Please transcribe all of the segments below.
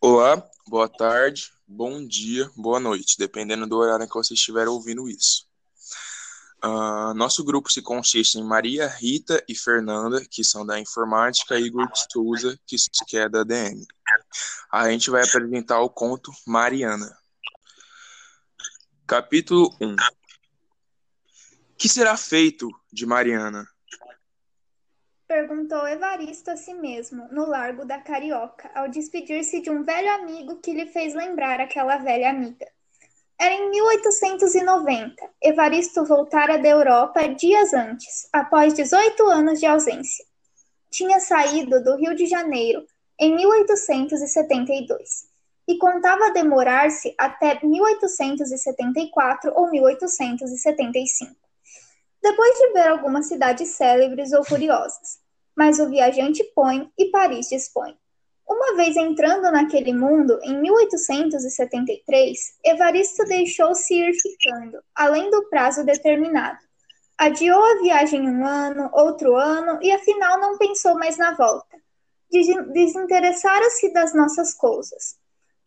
Olá, boa tarde, bom dia, boa noite, dependendo do horário em que você estiver ouvindo isso. Uh, nosso grupo se consiste em Maria, Rita e Fernanda, que são da informática, e Igor de Souza, que, é da DM. A gente vai apresentar o conto Mariana. Capítulo 1 Que será feito de Mariana? Perguntou Evaristo a si mesmo, no largo da Carioca, ao despedir-se de um velho amigo que lhe fez lembrar aquela velha amiga. Era em 1890. Evaristo voltara da Europa dias antes, após 18 anos de ausência. Tinha saído do Rio de Janeiro em 1872 e contava demorar-se até 1874 ou 1875 depois de ver algumas cidades célebres ou curiosas. Mas o viajante põe e Paris dispõe. Uma vez entrando naquele mundo, em 1873, Evaristo deixou-se ir ficando, além do prazo determinado. Adiou a viagem um ano, outro ano, e afinal não pensou mais na volta. Desinteressara-se das nossas coisas.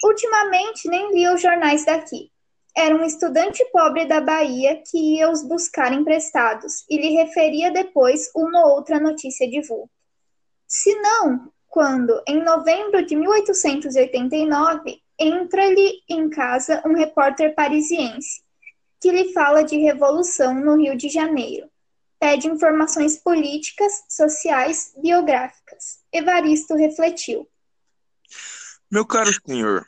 Ultimamente nem lia os jornais daqui. Era um estudante pobre da Bahia que ia os buscar emprestados e lhe referia depois uma ou outra notícia de vulto. Se não, quando, em novembro de 1889, entra-lhe em casa um repórter parisiense, que lhe fala de revolução no Rio de Janeiro. Pede informações políticas, sociais, biográficas. Evaristo refletiu. Meu caro senhor,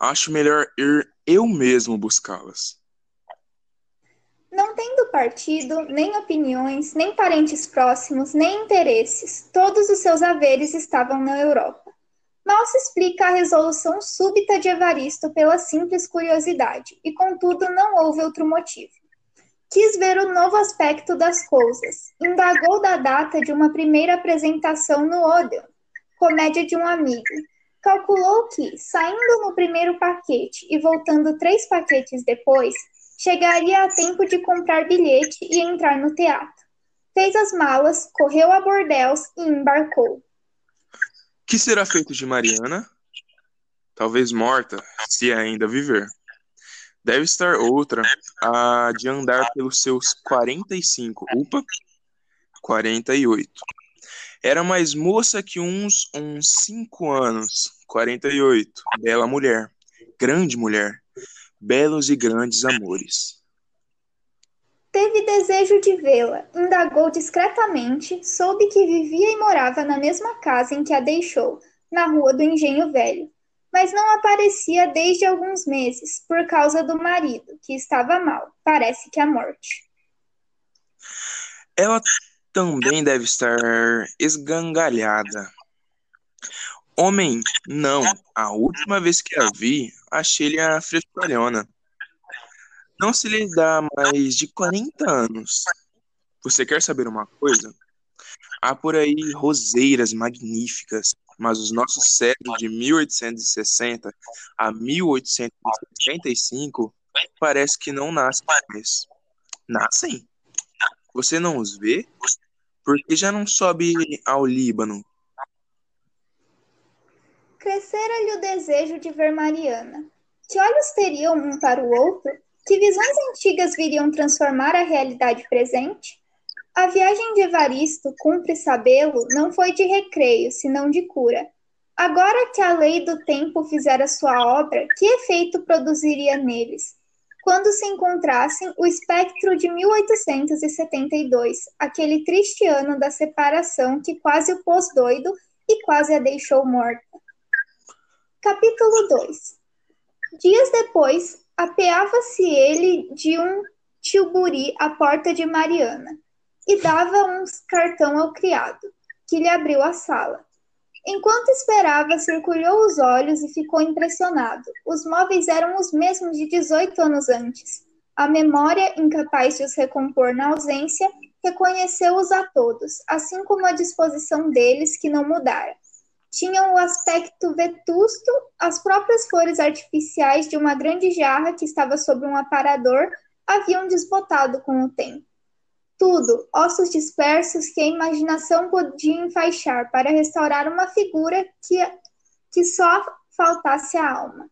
acho melhor ir eu mesmo buscá-las. Não tendo partido, nem opiniões, nem parentes próximos, nem interesses, todos os seus haveres estavam na Europa. Mal se explica a resolução súbita de Evaristo pela simples curiosidade, e contudo não houve outro motivo. Quis ver o novo aspecto das coisas, indagou da data de uma primeira apresentação no Odeon, comédia de um amigo, Calculou que, saindo no primeiro paquete e voltando três paquetes depois, chegaria a tempo de comprar bilhete e entrar no teatro. Fez as malas, correu a Bordéus e embarcou. Que será feito de Mariana? Talvez morta, se ainda viver. Deve estar outra a de andar pelos seus 45, upa, 48. Era mais moça que uns uns cinco anos, 48. Bela mulher, grande mulher, belos e grandes amores. Teve desejo de vê-la, indagou discretamente, soube que vivia e morava na mesma casa em que a deixou, na rua do Engenho Velho, mas não aparecia desde alguns meses, por causa do marido, que estava mal, parece que a morte. Ela também deve estar esgangalhada. Homem, não. A última vez que a vi, achei-lhe a frescalhona. Não se lhe dá mais de 40 anos. Você quer saber uma coisa? Há por aí roseiras magníficas, mas os nossos séculos de 1860 a 1865 parece que não nascem mais. Nascem? Você não os vê? Por que já não sobe ao Líbano? Crescera-lhe o desejo de ver Mariana. Que olhos teriam um para o outro? Que visões antigas viriam transformar a realidade presente? A viagem de Evaristo, cumpre sabê-lo, não foi de recreio, senão de cura. Agora que a lei do tempo fizera sua obra, que efeito produziria neles? Quando se encontrassem o espectro de 1872, aquele triste ano da separação que quase o pôs doido e quase a deixou morta. Capítulo 2 Dias depois, apeava-se ele de um tilburi à porta de Mariana e dava um cartão ao criado, que lhe abriu a sala. Enquanto esperava, circulou os olhos e ficou impressionado. Os móveis eram os mesmos de 18 anos antes. A memória, incapaz de os recompor na ausência, reconheceu-os a todos, assim como a disposição deles, que não mudara. Tinham o aspecto vetusto, as próprias flores artificiais de uma grande jarra que estava sobre um aparador haviam desbotado com o tempo. Tudo, ossos dispersos que a imaginação podia enfaixar para restaurar uma figura que, que só faltasse a alma.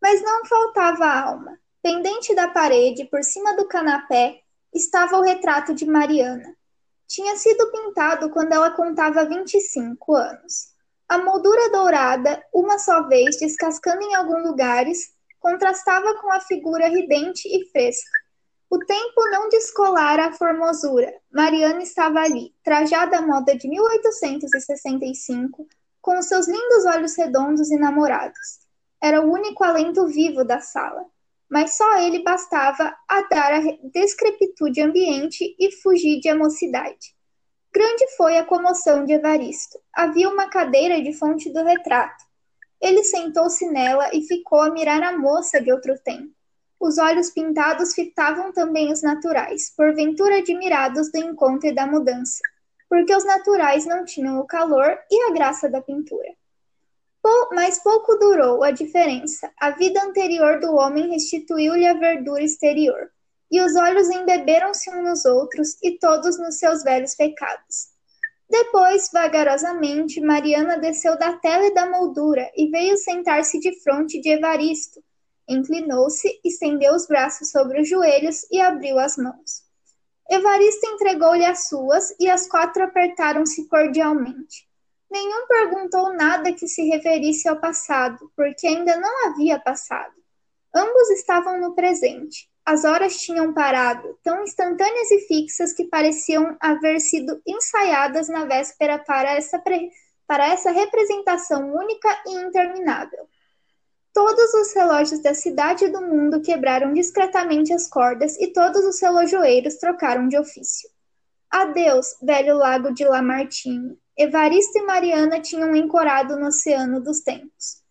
Mas não faltava a alma. Pendente da parede, por cima do canapé, estava o retrato de Mariana. Tinha sido pintado quando ela contava 25 anos. A moldura dourada, uma só vez, descascando em alguns lugares, contrastava com a figura ridente e fresca. O tempo não descolara a formosura. Mariana estava ali, trajada à moda de 1865, com seus lindos olhos redondos e namorados. Era o único alento vivo da sala, mas só ele bastava a dar a descrepitude ambiente e fugir de mocidade. Grande foi a comoção de Evaristo. Havia uma cadeira de fonte do retrato. Ele sentou-se nela e ficou a mirar a moça de outro tempo. Os olhos pintados fitavam também os naturais, porventura admirados do encontro e da mudança, porque os naturais não tinham o calor e a graça da pintura. Pou, mas pouco durou a diferença. A vida anterior do homem restituiu-lhe a verdura exterior, e os olhos embeberam-se uns nos outros, e todos nos seus velhos pecados. Depois, vagarosamente, Mariana desceu da tela e da moldura e veio sentar-se de frente de Evaristo, Inclinou-se, estendeu os braços sobre os joelhos e abriu as mãos. Evaristo entregou-lhe as suas e as quatro apertaram-se cordialmente. Nenhum perguntou nada que se referisse ao passado, porque ainda não havia passado. Ambos estavam no presente. As horas tinham parado, tão instantâneas e fixas que pareciam haver sido ensaiadas na véspera para essa, para essa representação única e interminável. Todos os relógios da cidade e do mundo quebraram discretamente as cordas e todos os relojoeiros trocaram de ofício. Adeus, velho lago de Lamartine. Evaristo e Mariana tinham encorado no oceano dos tempos.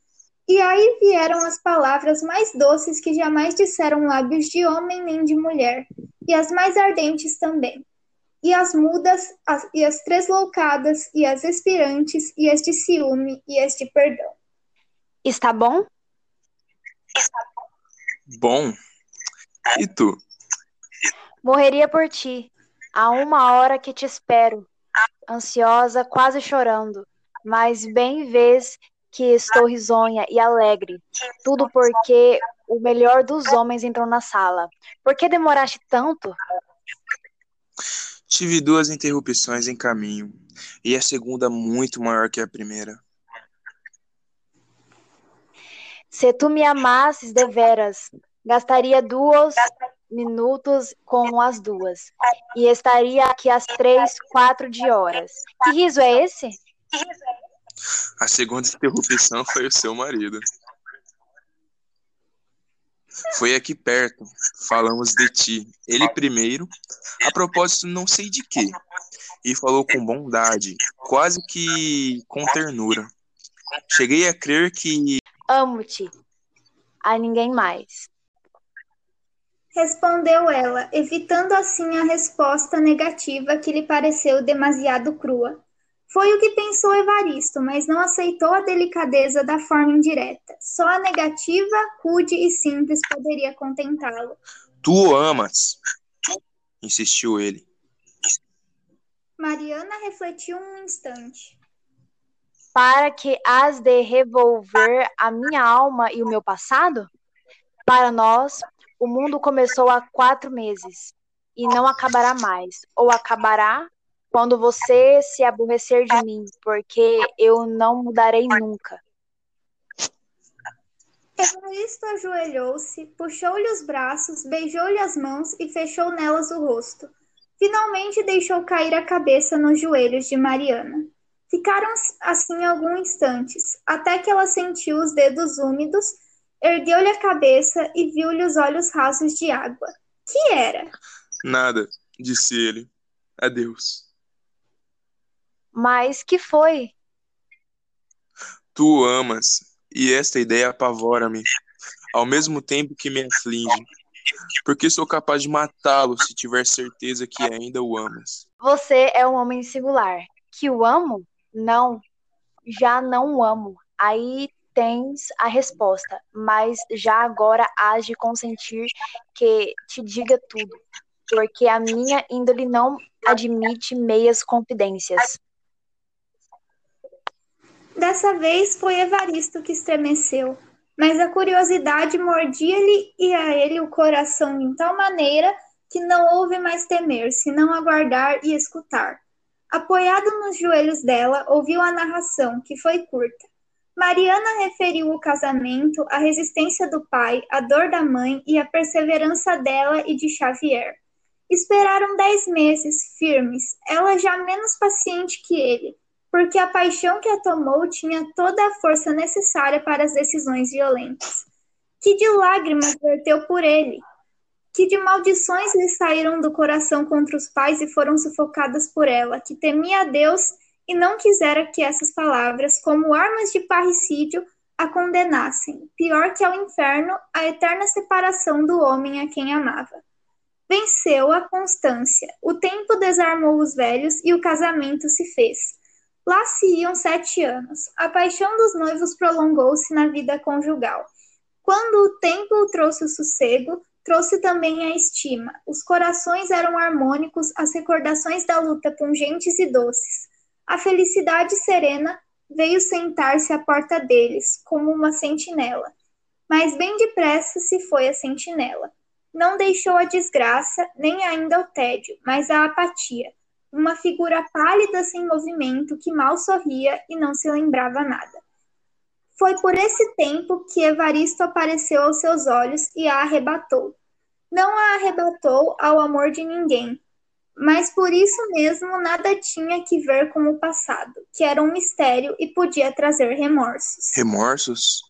E aí vieram as palavras mais doces que jamais disseram lábios de homem nem de mulher, e as mais ardentes também. E as mudas, as, e as tresloucadas, e as expirantes, e as de ciúme, e as de perdão. Está bom? Bom. E tu? Morreria por ti. Há uma hora que te espero, ansiosa, quase chorando, mas bem vês que estou risonha e alegre. Tudo porque o melhor dos homens entrou na sala. Por que demoraste tanto? Tive duas interrupções em caminho, e a segunda muito maior que a primeira. Se tu me amasses deveras, gastaria duas minutos com as duas, e estaria aqui às três, quatro de horas. Que riso é esse? A segunda interrupção foi o seu marido. Foi aqui perto, falamos de ti. Ele primeiro, a propósito não sei de quê, e falou com bondade, quase que com ternura. Cheguei a crer que Amo-te. A ninguém mais. Respondeu ela, evitando assim a resposta negativa que lhe pareceu demasiado crua. Foi o que pensou Evaristo, mas não aceitou a delicadeza da forma indireta. Só a negativa, rude e simples poderia contentá-lo. Tu o amas, insistiu ele. Mariana refletiu um instante para que has de revolver a minha alma e o meu passado? Para nós, o mundo começou há quatro meses e não acabará mais, ou acabará quando você se aborrecer de mim, porque eu não mudarei nunca. Evaristo ajoelhou-se, puxou-lhe os braços, beijou-lhe as mãos e fechou nelas o rosto. Finalmente deixou cair a cabeça nos joelhos de Mariana. Ficaram assim alguns instantes, até que ela sentiu os dedos úmidos, ergueu-lhe a cabeça e viu-lhe os olhos rasos de água. Que era? Nada, disse ele. Adeus. Mas que foi? Tu amas, e esta ideia apavora-me, ao mesmo tempo que me aflige, porque sou capaz de matá-lo se tiver certeza que ainda o amas. Você é um homem singular. Que o amo? Não, já não amo. Aí tens a resposta, mas já agora hás de consentir que te diga tudo, porque a minha índole não admite meias confidências. Dessa vez foi Evaristo que estremeceu, mas a curiosidade mordia-lhe e a ele o coração de tal maneira que não houve mais temer, senão aguardar e escutar. Apoiado nos joelhos dela, ouviu a narração, que foi curta. Mariana referiu o casamento, a resistência do pai, a dor da mãe e a perseverança dela e de Xavier. Esperaram dez meses, firmes, ela já menos paciente que ele, porque a paixão que a tomou tinha toda a força necessária para as decisões violentas. Que de lágrimas verteu por ele, que de maldições lhe saíram do coração contra os pais e foram sufocadas por ela, que temia a Deus e não quisera que essas palavras, como armas de parricídio, a condenassem, pior que ao inferno, a eterna separação do homem a quem amava. Venceu a constância, o tempo desarmou os velhos e o casamento se fez. Lá se iam sete anos. A paixão dos noivos prolongou-se na vida conjugal. Quando o tempo trouxe o sossego, trouxe também a estima. Os corações eram harmônicos, as recordações da luta pungentes e doces. A felicidade serena veio sentar-se à porta deles, como uma sentinela. Mas bem depressa se foi a sentinela. Não deixou a desgraça, nem ainda o tédio, mas a apatia. Uma figura pálida sem movimento que mal sorria e não se lembrava nada. Foi por esse tempo que Evaristo apareceu aos seus olhos e a arrebatou. Não a arrebatou ao amor de ninguém, mas por isso mesmo nada tinha que ver com o passado, que era um mistério e podia trazer remorsos. Remorsos?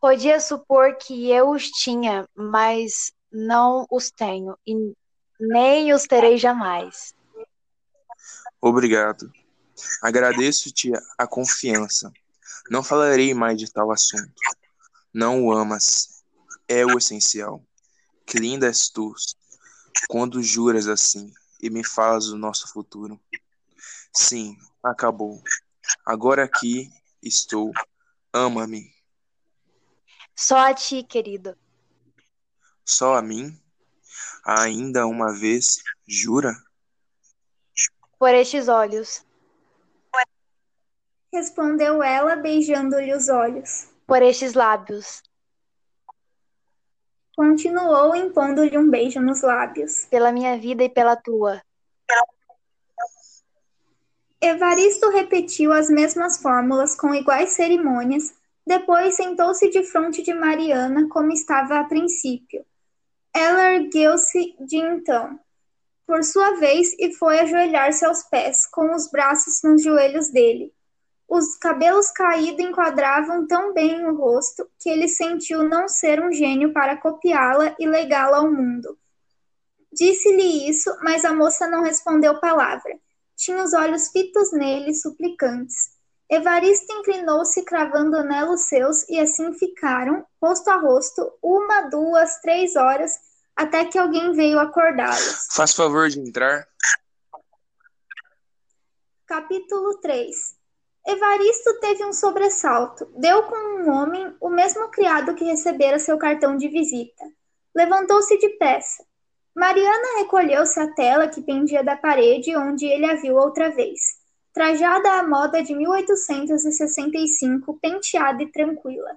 Podia supor que eu os tinha, mas não os tenho e nem os terei jamais. Obrigado. Agradeço-te a confiança. Não falarei mais de tal assunto. Não o amas. É o essencial. Que linda és tu, quando juras assim e me falas do nosso futuro. Sim, acabou. Agora aqui estou. Ama-me. Só a ti, querido. Só a mim? Ainda uma vez, jura? Por estes olhos. Respondeu ela, beijando-lhe os olhos. Por estes lábios. Continuou impondo-lhe um beijo nos lábios. Pela minha vida e pela tua. Evaristo repetiu as mesmas fórmulas com iguais cerimônias, depois sentou-se de frente de Mariana, como estava a princípio. Ela ergueu-se de então, por sua vez, e foi ajoelhar-se aos pés, com os braços nos joelhos dele. Os cabelos caídos enquadravam tão bem o rosto que ele sentiu não ser um gênio para copiá-la e legá-la ao mundo. Disse-lhe isso, mas a moça não respondeu palavra. Tinha os olhos fitos nele, suplicantes. Evaristo inclinou-se, cravando nela os seus, e assim ficaram, rosto a rosto, uma, duas, três horas, até que alguém veio acordá-los. Faz favor de entrar. Capítulo 3 Evaristo teve um sobressalto. Deu com um homem, o mesmo criado que recebera seu cartão de visita. Levantou-se depressa. Mariana recolheu-se à tela que pendia da parede onde ele a viu outra vez. Trajada à moda de 1865, penteada e tranquila.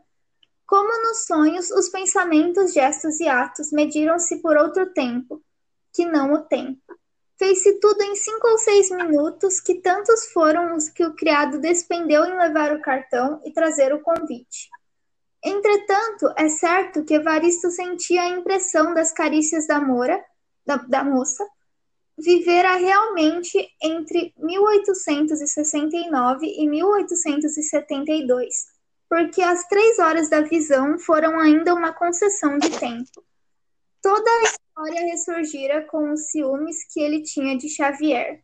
Como nos sonhos, os pensamentos, gestos e atos mediram-se por outro tempo, que não o tempo. Fez-se tudo em cinco ou seis minutos, que tantos foram os que o criado despendeu em levar o cartão e trazer o convite. Entretanto, é certo que Evaristo sentia a impressão das carícias da, mora, da, da moça, vivera realmente entre 1869 e 1872, porque as três horas da visão foram ainda uma concessão de tempo. Toda a história ressurgira com os ciúmes que ele tinha de Xavier,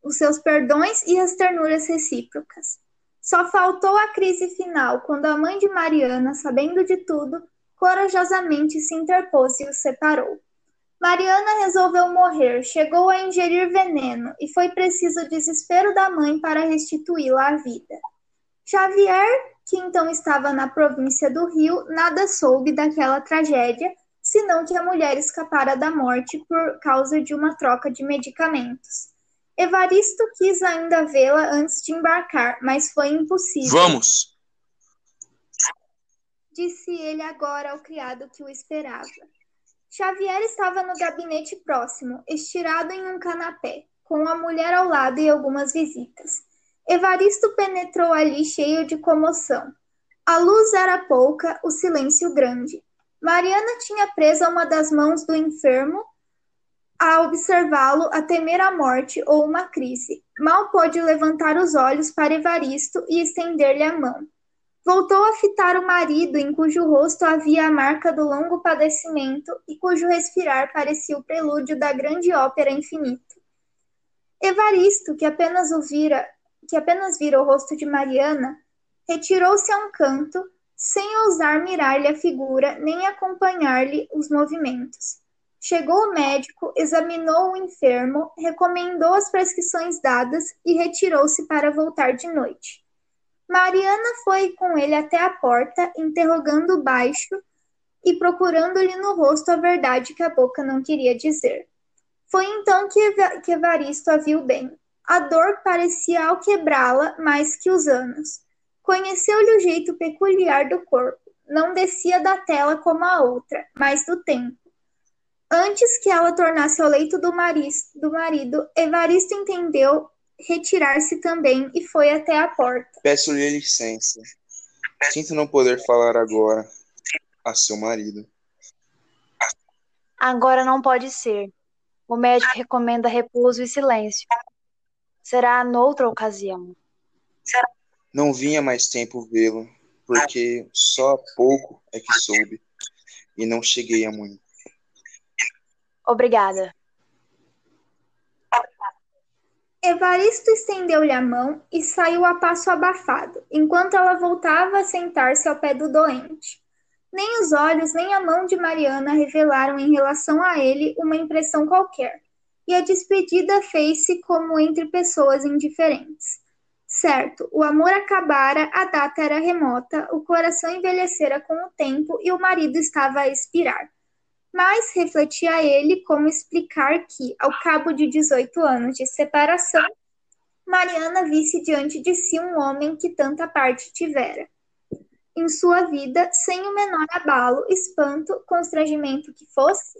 os seus perdões e as ternuras recíprocas. Só faltou a crise final, quando a mãe de Mariana, sabendo de tudo, corajosamente se interpôs e os separou. Mariana resolveu morrer, chegou a ingerir veneno e foi preciso o desespero da mãe para restituí-la à vida. Xavier, que então estava na província do Rio, nada soube daquela tragédia senão que a mulher escapara da morte por causa de uma troca de medicamentos. Evaristo quis ainda vê-la antes de embarcar, mas foi impossível. Vamos! Disse ele agora ao criado que o esperava. Xavier estava no gabinete próximo, estirado em um canapé, com a mulher ao lado e algumas visitas. Evaristo penetrou ali cheio de comoção. A luz era pouca, o silêncio grande. Mariana tinha presa uma das mãos do enfermo a observá-lo, a temer a morte ou uma crise. Mal pôde levantar os olhos para Evaristo e estender-lhe a mão. Voltou a fitar o marido, em cujo rosto havia a marca do longo padecimento e cujo respirar parecia o prelúdio da grande ópera infinita. Evaristo, que apenas o vira, que apenas vira o rosto de Mariana, retirou-se a um canto, sem ousar mirar-lhe a figura nem acompanhar-lhe os movimentos. Chegou o médico, examinou o enfermo, recomendou as prescrições dadas e retirou-se para voltar de noite. Mariana foi com ele até a porta, interrogando baixo e procurando-lhe no rosto a verdade que a boca não queria dizer. Foi então que Evaristo a viu bem. A dor parecia alquebrá-la mais que os anos. Conheceu-lhe o jeito peculiar do corpo. Não descia da tela como a outra, mas do tempo. Antes que ela tornasse ao leito do, do marido, Evaristo entendeu retirar-se também e foi até a porta. Peço-lhe licença. Sinto não poder falar agora a seu marido. Agora não pode ser. O médico recomenda repouso e silêncio. Será noutra ocasião. Não vinha mais tempo vê-lo, porque só há pouco é que soube, e não cheguei a muito. Obrigada. Evaristo estendeu-lhe a mão e saiu a passo abafado, enquanto ela voltava a sentar-se ao pé do doente. Nem os olhos nem a mão de Mariana revelaram em relação a ele uma impressão qualquer, e a despedida fez-se como entre pessoas indiferentes. Certo, o amor acabara, a data era remota, o coração envelhecera com o tempo e o marido estava a expirar. Mas refletia ele como explicar que, ao cabo de 18 anos de separação, Mariana visse diante de si um homem que tanta parte tivera em sua vida, sem o menor abalo, espanto, constrangimento que fosse?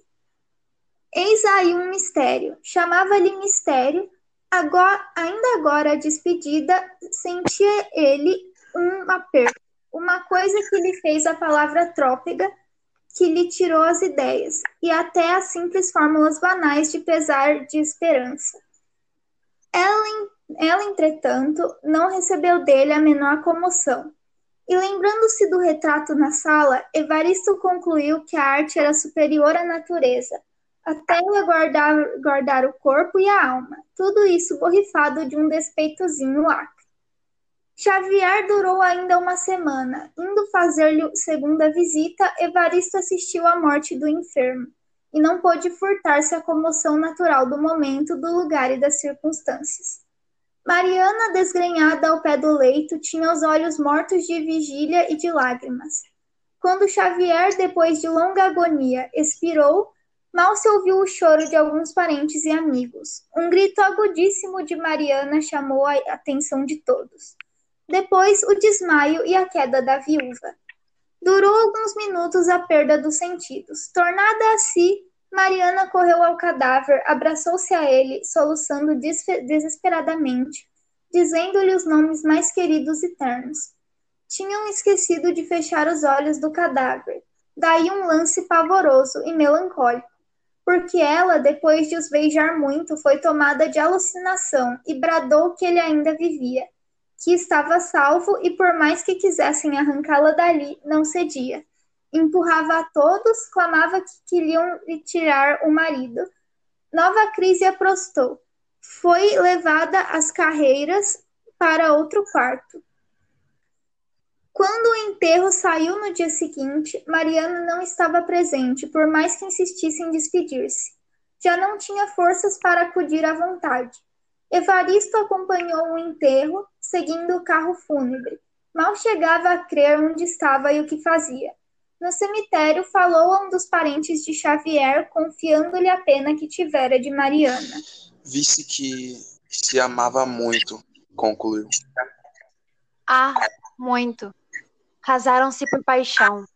Eis aí um mistério. Chamava-lhe mistério. Agora, ainda agora a despedida, sentia ele um aperto, uma coisa que lhe fez a palavra trópega que lhe tirou as ideias, e até as simples fórmulas banais de pesar de esperança. Ela, ela, entretanto, não recebeu dele a menor comoção. E lembrando-se do retrato na sala, Evaristo concluiu que a arte era superior à natureza, até guardar, guardar o corpo e a alma, tudo isso borrifado de um despeitozinho lacre. Xavier durou ainda uma semana. Indo fazer-lhe segunda visita, Evaristo assistiu à morte do enfermo e não pôde furtar-se à comoção natural do momento, do lugar e das circunstâncias. Mariana, desgrenhada ao pé do leito, tinha os olhos mortos de vigília e de lágrimas. Quando Xavier, depois de longa agonia, expirou, mal se ouviu o choro de alguns parentes e amigos. Um grito agudíssimo de Mariana chamou a atenção de todos. Depois, o desmaio e a queda da viúva. Durou alguns minutos a perda dos sentidos. Tornada a si, Mariana correu ao cadáver, abraçou-se a ele, soluçando desesperadamente, dizendo-lhe os nomes mais queridos e ternos. Tinham esquecido de fechar os olhos do cadáver. Daí um lance pavoroso e melancólico, porque ela, depois de os beijar muito, foi tomada de alucinação e bradou que ele ainda vivia que estava salvo e, por mais que quisessem arrancá-la dali, não cedia. Empurrava a todos, clamava que queriam lhe tirar o marido. Nova crise aprostou. Foi levada às carreiras para outro quarto. Quando o enterro saiu no dia seguinte, Mariana não estava presente, por mais que insistisse em despedir-se. Já não tinha forças para acudir à vontade. Evaristo acompanhou o enterro, seguindo o carro fúnebre. Mal chegava a crer onde estava e o que fazia. No cemitério, falou a um dos parentes de Xavier, confiando-lhe a pena que tivera de Mariana. Visse que Se amava muito, concluiu. Ah, muito. Casaram-se por paixão.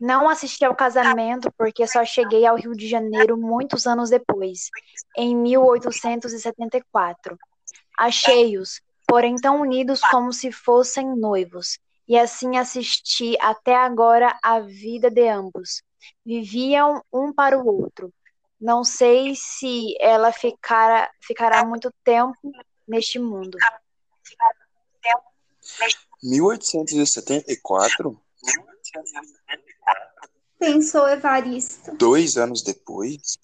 Não assisti ao casamento porque só cheguei ao Rio de Janeiro muitos anos depois, em 1874. Achei-os, porém tão unidos como se fossem noivos, e assim assisti até agora a vida de ambos. Viviam um para o outro. Não sei se ela ficara, ficará muito tempo neste mundo. 1874? Pensou Evaristo. Dois anos depois?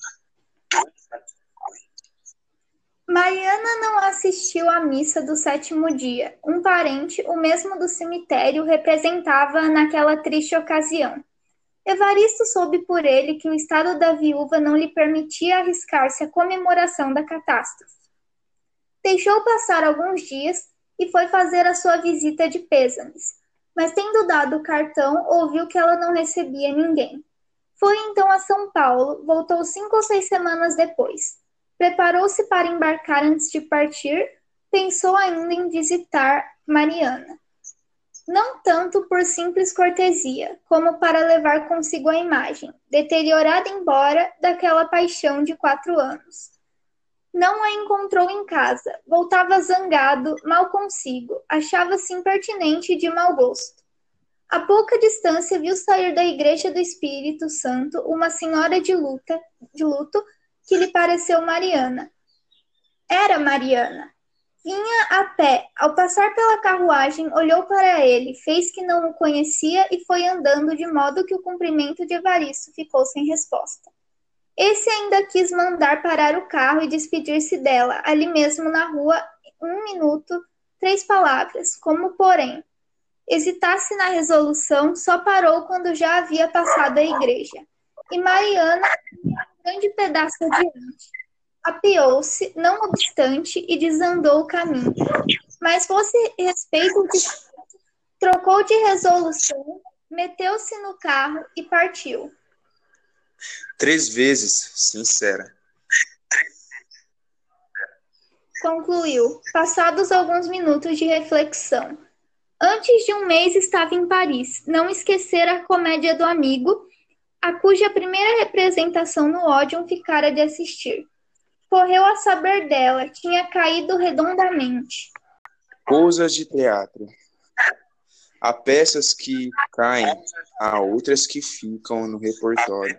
Mariana não assistiu à missa do sétimo dia. Um parente, o mesmo do cemitério, representava naquela triste ocasião. Evaristo soube por ele que o estado da viúva não lhe permitia arriscar-se à comemoração da catástrofe. Deixou passar alguns dias e foi fazer a sua visita de pêsames, mas tendo dado o cartão, ouviu que ela não recebia ninguém. Foi então a São Paulo, voltou cinco ou seis semanas depois. Preparou-se para embarcar antes de partir, pensou ainda em visitar Mariana. Não tanto por simples cortesia, como para levar consigo a imagem, deteriorada embora, daquela paixão de quatro anos. Não a encontrou em casa, voltava zangado, mal consigo, achava-se impertinente e de mau gosto. A pouca distância viu sair da igreja do Espírito Santo uma senhora de, luta, de luto que lhe pareceu Mariana. Era Mariana. Vinha a pé. Ao passar pela carruagem, olhou para ele, fez que não o conhecia e foi andando de modo que o cumprimento de Evaristo ficou sem resposta. Esse ainda quis mandar parar o carro e despedir-se dela, ali mesmo na rua, um minuto, três palavras, como porém. Hesitasse na resolução, só parou quando já havia passado a igreja. E Mariana, grande pedaço adiante. Apeou-se, não obstante, e desandou o caminho. Mas fosse respeito de trocou de resolução, meteu-se no carro e partiu. Três vezes, sincera. Concluiu, passados alguns minutos de reflexão. Antes de um mês estava em Paris. Não esquecera a comédia do amigo a cuja primeira representação no Ódion ficara de assistir. Correu a saber dela, tinha caído redondamente. Coisas de teatro. Há peças que caem, há outras que ficam no repertório.